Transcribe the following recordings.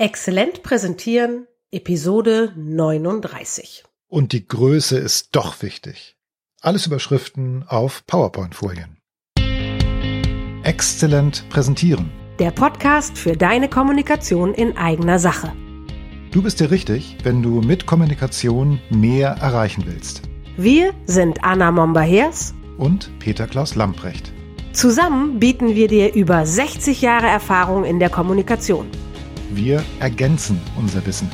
Exzellent präsentieren, Episode 39. Und die Größe ist doch wichtig. Alles Überschriften auf PowerPoint-Folien. Exzellent präsentieren. Der Podcast für deine Kommunikation in eigener Sache. Du bist dir richtig, wenn du mit Kommunikation mehr erreichen willst. Wir sind Anna Momba-Hers Und Peter Klaus Lamprecht. Zusammen bieten wir dir über 60 Jahre Erfahrung in der Kommunikation. Wir ergänzen unser Wissen.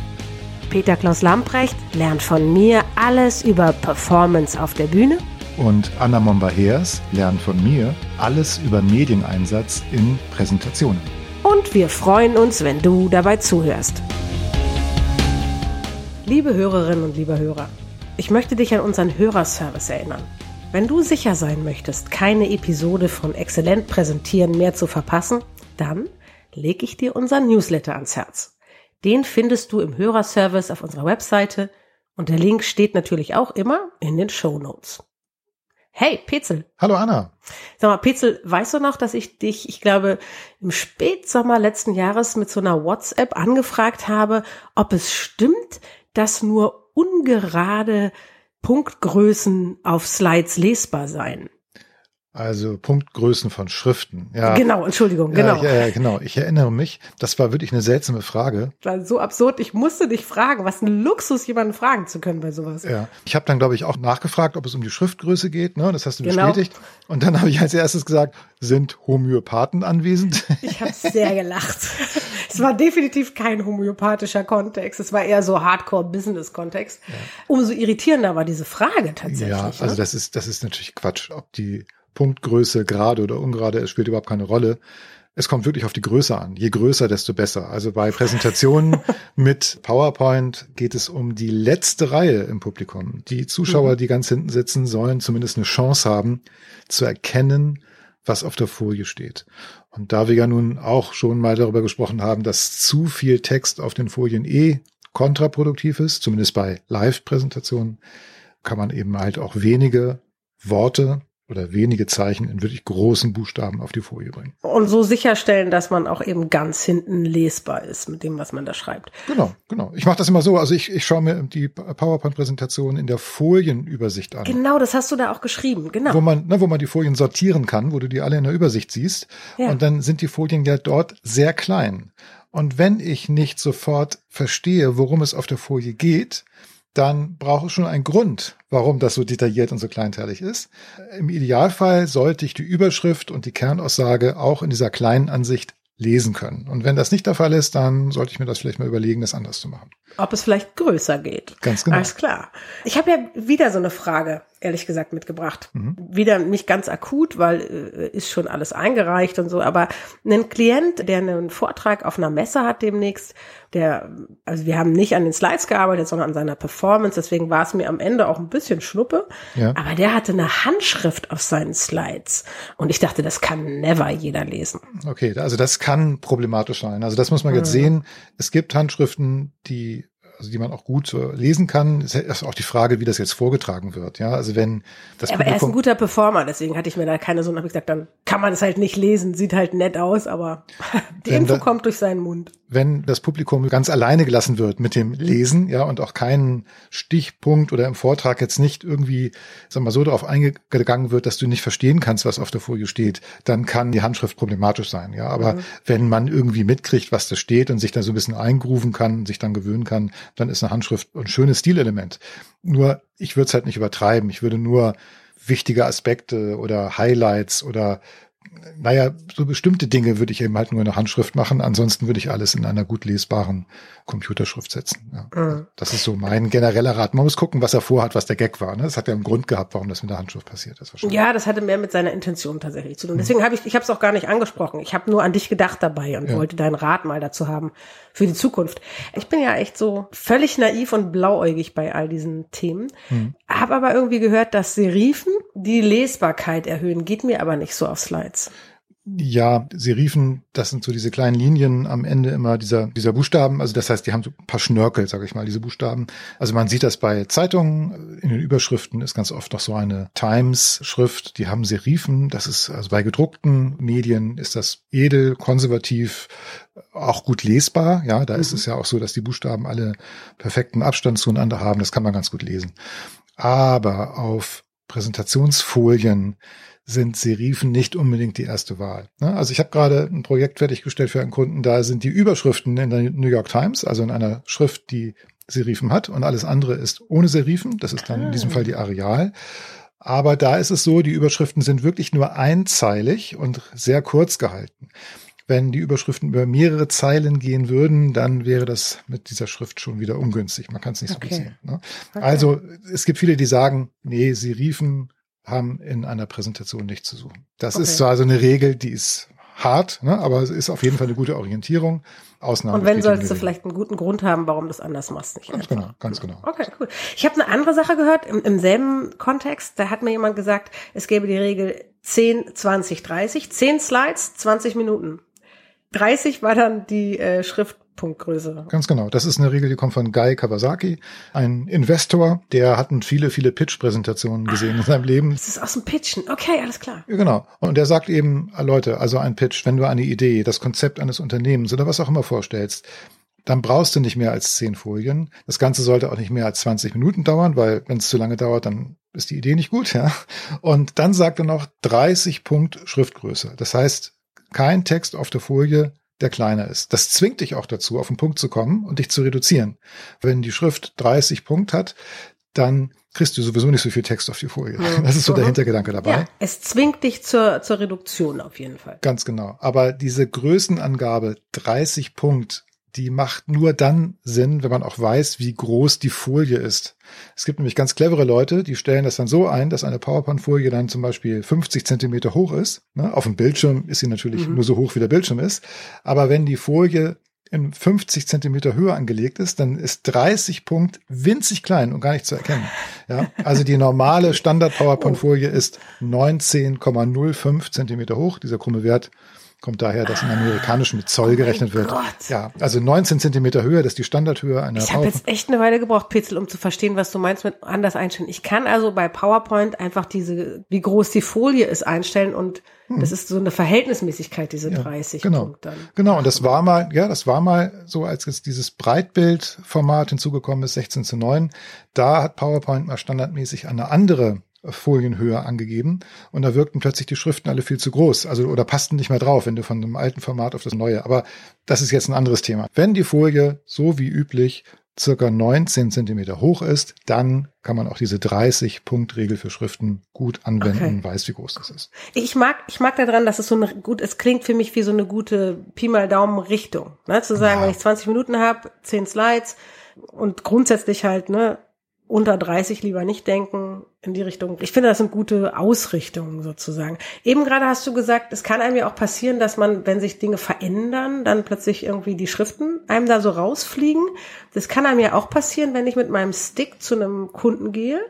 Peter Klaus Lamprecht lernt von mir alles über Performance auf der Bühne Und Anna Momba-Heers lernt von mir alles über Medieneinsatz in Präsentationen. und wir freuen uns, wenn du dabei zuhörst. Liebe Hörerinnen und liebe Hörer, ich möchte dich an unseren Hörerservice erinnern. Wenn du sicher sein möchtest, keine Episode von Exzellent Präsentieren mehr zu verpassen, dann leg ich dir unseren Newsletter ans Herz. Den findest du im Hörerservice auf unserer Webseite und der Link steht natürlich auch immer in den Show Notes. Hey, Petzel, Hallo Anna. Sag mal, Petzel, weißt du noch, dass ich dich, ich glaube, im Spätsommer letzten Jahres mit so einer WhatsApp angefragt habe, ob es stimmt, dass nur ungerade Punktgrößen auf Slides lesbar seien? Also Punktgrößen von Schriften. Ja. Genau, Entschuldigung, Ja, genau. Ja, ja, genau. Ich erinnere mich. Das war wirklich eine seltsame Frage. Das war so absurd. Ich musste dich fragen. Was ein Luxus, jemanden fragen zu können bei sowas. Ja. Ich habe dann, glaube ich, auch nachgefragt, ob es um die Schriftgröße geht. Ne? Das hast du Genau. bestätigt. Und dann habe ich als erstes gesagt, sind Homöopathen anwesend? Ich habe sehr gelacht. Es war definitiv kein homöopathischer Kontext. Es war eher so Hardcore-Business-Kontext. Umso irritierender war diese Frage tatsächlich. ja, also ne? das ist, das ist natürlich Quatsch. Ob die Punktgröße gerade oder ungerade ist, spielt überhaupt keine Rolle. Es kommt wirklich auf die Größe an. Je größer, desto besser. Also bei Präsentationen mit PowerPoint geht es um die letzte Reihe im Publikum. Die Zuschauer, die ganz hinten sitzen, sollen zumindest eine Chance haben, zu erkennen, was auf der Folie steht. Und da wir ja nun auch schon mal darüber gesprochen haben, dass zu viel Text auf den Folien eh kontraproduktiv ist, zumindest bei Live-Präsentationen, kann man eben halt auch wenige Worte oder wenige Zeichen in wirklich großen Buchstaben auf die Folie bringen. Und so sicherstellen, dass man auch eben ganz hinten lesbar ist mit dem, was man da schreibt. Genau, genau. Ich mache das immer so. Also ich, ich schaue mir die PowerPoint-Präsentation in der Folienübersicht an. Genau, das hast du da auch geschrieben. Genau. Wo man, ne, wo man die Folien sortieren kann, wo du die alle in der Übersicht siehst. Ja. Und dann sind die Folien ja dort sehr klein. Und wenn ich nicht sofort verstehe, worum es auf der Folie geht, dann brauche ich schon einen Grund, warum das so detailliert und so kleinteilig ist. Im Idealfall sollte ich die Überschrift und die Kernaussage auch in dieser kleinen Ansicht lesen können. Und wenn das nicht der Fall ist, dann sollte ich mir das vielleicht mal überlegen, das anders zu machen. Ob es vielleicht größer geht. Ganz genau. Alles klar. Ich habe ja wieder so eine Frage, ehrlich gesagt, mitgebracht. Mhm. Wieder nicht ganz akut, weil äh, ist schon alles eingereicht und so, aber ein Klient, der einen Vortrag auf einer Messe hat demnächst, der, also wir haben nicht an den Slides gearbeitet, sondern an seiner Performance, deswegen war es mir am Ende auch ein bisschen schnuppe, Ja. aber der hatte eine Handschrift auf seinen Slides und ich dachte, das kann never jeder lesen. Okay, also das kann problematisch sein. Also das muss man jetzt sehen. Es gibt Handschriften, die also die man auch gut äh, lesen kann. Es ist auch die Frage, wie das jetzt vorgetragen wird. Ja, also wenn das Aber er ist ein guter Performer, deswegen hatte ich mir da keine so, und habe ich gesagt, dann kann man es halt nicht lesen, sieht halt nett aus, aber die Info da- kommt durch seinen Mund. Wenn das Publikum ganz alleine gelassen wird mit dem Lesen, ja, und auch keinen Stichpunkt oder im Vortrag jetzt nicht irgendwie, sag mal, so darauf eingegangen wird, dass du nicht verstehen kannst, was auf der Folie steht, dann kann die Handschrift problematisch sein, ja. Aber wenn man irgendwie mitkriegt, was da steht und sich da so ein bisschen eingrooven kann, sich dann gewöhnen kann, dann ist eine Handschrift ein schönes Stilelement. Nur, ich würde es halt nicht übertreiben. Ich würde nur wichtige Aspekte oder Highlights oder naja, so bestimmte Dinge würde ich eben halt nur in der Handschrift machen. Ansonsten würde ich alles in einer gut lesbaren Computerschrift setzen. Ja. Mhm. Das ist so mein genereller Rat. Man muss gucken, was er vorhat, was der Gag war. Ne? Das hat ja einen Grund gehabt, warum das mit der Handschrift passiert ist. Ja, das hatte mehr mit seiner Intention tatsächlich zu tun. Deswegen habe ich, ich habe es auch gar nicht angesprochen. Ich habe nur an dich gedacht dabei und Ja. wollte deinen Rat mal dazu haben für die Zukunft. Ich bin ja echt so völlig naiv und blauäugig bei all diesen Themen. Hm. Habe aber irgendwie gehört, dass Serifen die Lesbarkeit erhöhen. Geht mir aber nicht so auf Slides. Ja, Serifen, das sind so diese kleinen Linien am Ende immer dieser, dieser Buchstaben. Also das heißt, die haben so ein paar Schnörkel, sage ich mal, diese Buchstaben. Also man sieht das bei Zeitungen, in den Überschriften ist ganz oft noch so eine Times-Schrift, die haben Serifen. Das ist, also bei gedruckten Medien ist das edel, konservativ, auch gut lesbar. Ja, da mhm. ist es ja auch so, dass die Buchstaben alle perfekten Abstand zueinander haben. Das kann man ganz gut lesen. Aber auf Präsentationsfolien sind Serifen nicht unbedingt die erste Wahl. Ne? Also ich habe gerade ein Projekt fertiggestellt für einen Kunden, da sind die Überschriften in der New York Times, also in einer Schrift, die Serifen hat und alles andere ist ohne Serifen. Das ist dann in diesem ah. Fall die Areal. Aber da ist es so, die Überschriften sind wirklich nur einzeilig und sehr kurz gehalten. Wenn die Überschriften über mehrere Zeilen gehen würden, dann wäre das mit dieser Schrift schon wieder ungünstig. Man kann es nicht so gut sehen. Ne? Also es gibt viele, die sagen, nee, Serifen haben in einer Präsentation nichts zu suchen. Das okay. ist zwar so eine Regel, die ist hart, ne, aber es ist auf jeden Fall eine gute Orientierung. Ausnahme Und wenn solltest du vielleicht einen guten Grund haben, warum du es anders machst, nicht Ganz einfach. genau, ganz genau. Okay, cool. Ich habe eine andere Sache gehört im, im selben Kontext. Da hat mir jemand gesagt, es gäbe die Regel 10, 20, 30, 10 Slides, 20 Minuten. 30 war dann die äh, Schrift Punktgröße. Ganz genau. Das ist eine Regel, die kommt von Guy Kawasaki, ein Investor, der hat viele, viele Pitch-Präsentationen gesehen ah, in seinem Leben. Das ist aus dem Pitchen. Okay, alles klar. Ja, genau. Und der sagt eben, Leute, also ein Pitch, wenn du eine Idee, das Konzept eines Unternehmens oder was auch immer vorstellst, dann brauchst du nicht mehr als zehn Folien. Das Ganze sollte auch nicht mehr als 20 Minuten dauern, weil wenn es zu lange dauert, dann ist die Idee nicht gut, ja. Und dann sagt er noch 30 Punkt Schriftgröße. Das heißt, kein Text auf der Folie der kleiner ist. Das zwingt dich auch dazu, auf den Punkt zu kommen und dich zu reduzieren. Wenn die Schrift 30 Punkt hat, dann kriegst du sowieso nicht so viel Text auf die Folie. Ja. Das ist so der Hintergedanke dabei. Ja, es zwingt dich zur, zur Reduktion auf jeden Fall. Ganz genau. Aber diese Größenangabe 30 Punkt die macht nur dann Sinn, wenn man auch weiß, wie groß die Folie ist. Es gibt nämlich ganz clevere Leute, die stellen das dann so ein, dass eine PowerPoint-Folie dann zum Beispiel 50 Zentimeter hoch ist. Ne? Auf dem Bildschirm ist sie natürlich mhm. nur so hoch, wie der Bildschirm ist. Aber wenn die Folie in 50 Zentimeter Höhe angelegt ist, dann ist 30 Punkt winzig klein und gar nicht zu erkennen. Ja, also die normale Standard-PowerPoint-Folie ist 19,05 Zentimeter hoch. Dieser krumme Wert Kommt daher, dass in amerikanischen mit Zoll oh gerechnet wird. Gott. Ja, also 19 Zentimeter Höhe, das ist die Standardhöhe einer Ich habe jetzt echt eine Weile gebraucht, Pitzel, um zu verstehen, was du meinst mit anders einstellen. Ich kann also bei PowerPoint einfach diese, wie groß die Folie ist, einstellen und hm. das ist so eine Verhältnismäßigkeit, diese ja, 30 genau. Genau, und das war mal, ja, das war mal so, als jetzt dieses Breitbildformat hinzugekommen ist, 16 zu 9, da hat PowerPoint mal standardmäßig eine andere Folienhöhe angegeben und da wirkten plötzlich die Schriften alle viel zu groß, also oder passten nicht mehr drauf, wenn du von dem alten Format auf das neue. Aber das ist jetzt ein anderes Thema. Wenn die Folie so wie üblich circa 19 Zentimeter hoch ist, dann kann man auch diese 30-Punkt-Regel für Schriften gut anwenden okay. und weiß, wie groß das ist. Ich mag, ich mag daran, dass es so eine gut, es klingt für mich wie so eine gute Pi mal Daumen Richtung, ne? zu sagen, ja. wenn ich 20 Minuten habe, 10 Slides und grundsätzlich halt, ne, unter 30 lieber nicht denken in die Richtung. Ich finde, das sind gute Ausrichtungen sozusagen. Eben gerade hast du gesagt, es kann einem ja auch passieren, dass man, wenn sich Dinge verändern, dann plötzlich irgendwie die Schriften einem da so rausfliegen. Das kann einem ja auch passieren, wenn ich mit meinem Stick zu einem Kunden gehe,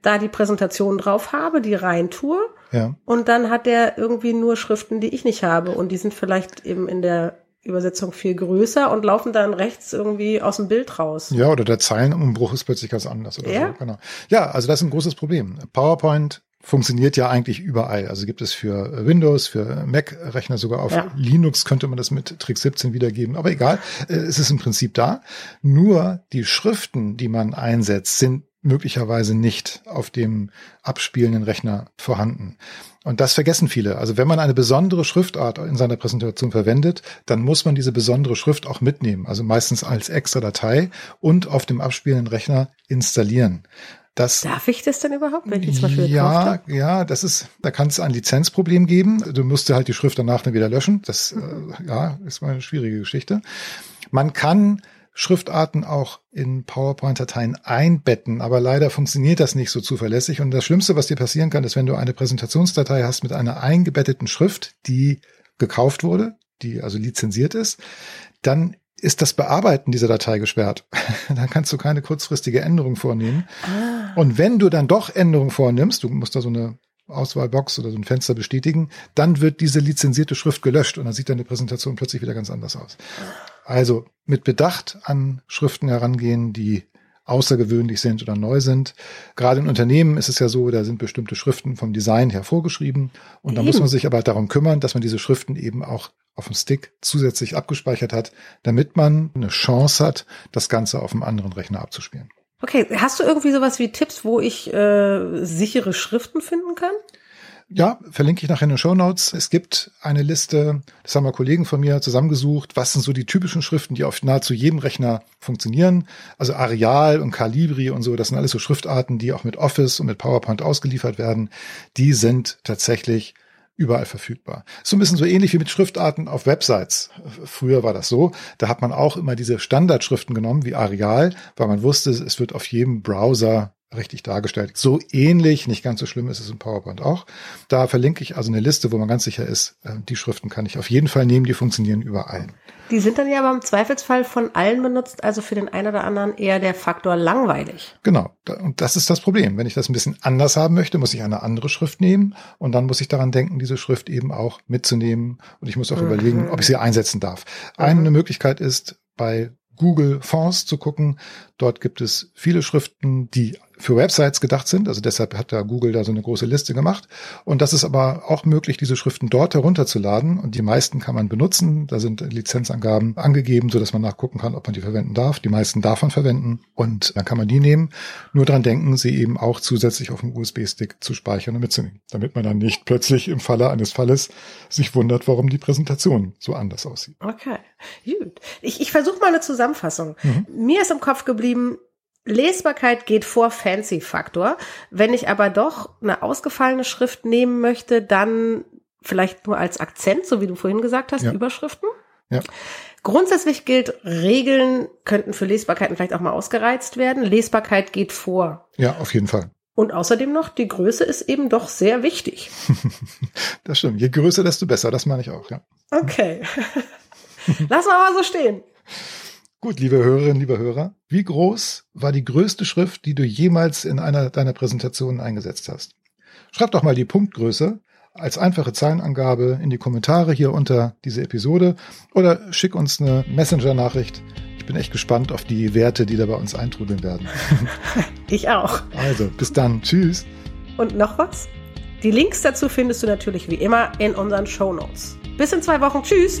da die Präsentation drauf habe, die reintue. Ja. Und dann hat der irgendwie nur Schriften, die ich nicht habe. Und die sind vielleicht eben in der Übersetzung viel größer und laufen dann rechts irgendwie aus dem Bild raus. Ja, oder der Zeilenumbruch ist plötzlich ganz anders oder ja? so. Genau. Ja, also das ist ein großes Problem. PowerPoint funktioniert ja eigentlich überall. Also gibt es für Windows, für Mac-Rechner sogar auf ja. Linux könnte man das mit Trick 17 wiedergeben. Aber egal, äh, es ist im Prinzip da. Nur die Schriften, die man einsetzt, sind möglicherweise nicht auf dem abspielenden Rechner vorhanden. Und das vergessen viele. Also wenn man eine besondere Schriftart in seiner Präsentation verwendet, dann muss man diese besondere Schrift auch mitnehmen, also meistens als extra Datei und auf dem abspielenden Rechner installieren. Das, Darf ich das denn überhaupt, wenn ich zum Beispiel Ja, ja, das ist, da kann es ein Lizenzproblem geben. Du musst halt die Schrift danach dann wieder löschen. Das, äh, ja, ist mal eine schwierige Geschichte. Man kann Schriftarten auch in PowerPoint-Dateien einbetten, aber leider funktioniert das nicht so zuverlässig. Und das Schlimmste, was dir passieren kann, ist, wenn du eine Präsentationsdatei hast mit einer eingebetteten Schrift, die gekauft wurde, die also lizenziert ist, dann ist das Bearbeiten dieser Datei gesperrt. dann kannst du keine kurzfristige Änderung vornehmen. Ah. Und wenn du dann doch Änderungen vornimmst, du musst da so eine Auswahlbox oder so ein Fenster bestätigen, dann wird diese lizenzierte Schrift gelöscht und dann sieht deine Präsentation plötzlich wieder ganz anders aus. Also mit Bedacht an Schriften herangehen, die außergewöhnlich sind oder neu sind. Gerade in Unternehmen ist es ja so, da sind bestimmte Schriften vom Design her vorgeschrieben und da muss man sich aber darum kümmern, dass man diese Schriften eben auch auf dem Stick zusätzlich abgespeichert hat, damit man eine Chance hat, das Ganze auf einem anderen Rechner abzuspielen. Okay, hast du irgendwie sowas wie Tipps, wo ich äh, sichere Schriften finden kann? Ja, verlinke ich nachher in den Show Notes. Es gibt eine Liste, das haben wir Kollegen von mir zusammengesucht. Was sind so die typischen Schriften, die auf nahezu jedem Rechner funktionieren? Also Areal und Calibri und so, das sind alles so Schriftarten, die auch mit Office und mit PowerPoint ausgeliefert werden. Die sind tatsächlich überall verfügbar. So ein bisschen so ähnlich wie mit Schriftarten auf Websites. Früher war das so. Da hat man auch immer diese Standardschriften genommen wie Areal, weil man wusste, es wird auf jedem Browser richtig dargestellt. So ähnlich, nicht ganz so schlimm ist es in PowerPoint auch. Da verlinke ich also eine Liste, wo man ganz sicher ist, äh, die Schriften kann ich auf jeden Fall nehmen, die funktionieren überall. Die sind dann ja aber im Zweifelsfall von allen benutzt, also für den einen oder anderen eher der Faktor langweilig. Genau. Und das ist das Problem. Wenn ich das ein bisschen anders haben möchte, muss ich eine andere Schrift nehmen und dann muss ich daran denken, diese Schrift eben auch mitzunehmen und ich muss auch mhm. überlegen, ob ich sie einsetzen darf. Mhm. Eine Möglichkeit ist, bei Google Fonds zu gucken. Dort gibt es viele Schriften, die für Websites gedacht sind. Also deshalb hat da Google da so eine große Liste gemacht. Und das ist aber auch möglich, diese Schriften dort herunterzuladen. Und die meisten kann man benutzen. Da sind Lizenzangaben angegeben, so dass man nachgucken kann, ob man die verwenden darf. Die meisten darf man verwenden. Und dann kann man die nehmen. Nur dran denken, sie eben auch zusätzlich auf dem USB-Stick zu speichern und mitzunehmen. Damit man dann nicht plötzlich im Falle eines Falles sich wundert, warum die Präsentation so anders aussieht. Okay, gut. Ich, ich versuche mal eine Zusammenfassung. Mhm. Mir ist im Kopf geblieben, Lesbarkeit geht vor Fancy-Faktor. Wenn ich aber doch eine ausgefallene Schrift nehmen möchte, dann vielleicht nur als Akzent, so wie du vorhin gesagt hast, ja. Überschriften. Ja. Grundsätzlich gilt, Regeln könnten für Lesbarkeiten vielleicht auch mal ausgereizt werden. Lesbarkeit geht vor. Ja, auf jeden Fall. Und außerdem noch, die Größe ist eben doch sehr wichtig. das stimmt. Je größer, desto besser. Das meine ich auch, ja. Okay. Lass mal so stehen. Gut, liebe Hörerinnen, liebe Hörer, wie groß war die größte Schrift, die du jemals in einer deiner Präsentationen eingesetzt hast? Schreib doch mal die Punktgröße als einfache Zahlenangabe in die Kommentare hier unter diese Episode oder schick uns eine Messenger-Nachricht. Ich bin echt gespannt auf die Werte, die da bei uns eintrudeln werden. Ich auch. Also, bis dann. Tschüss. Und noch was? Die Links dazu findest du natürlich wie immer in unseren Show Notes. Bis in zwei Wochen. Tschüss.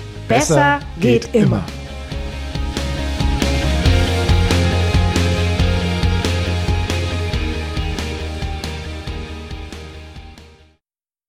Besser, geht, geht immer. immer.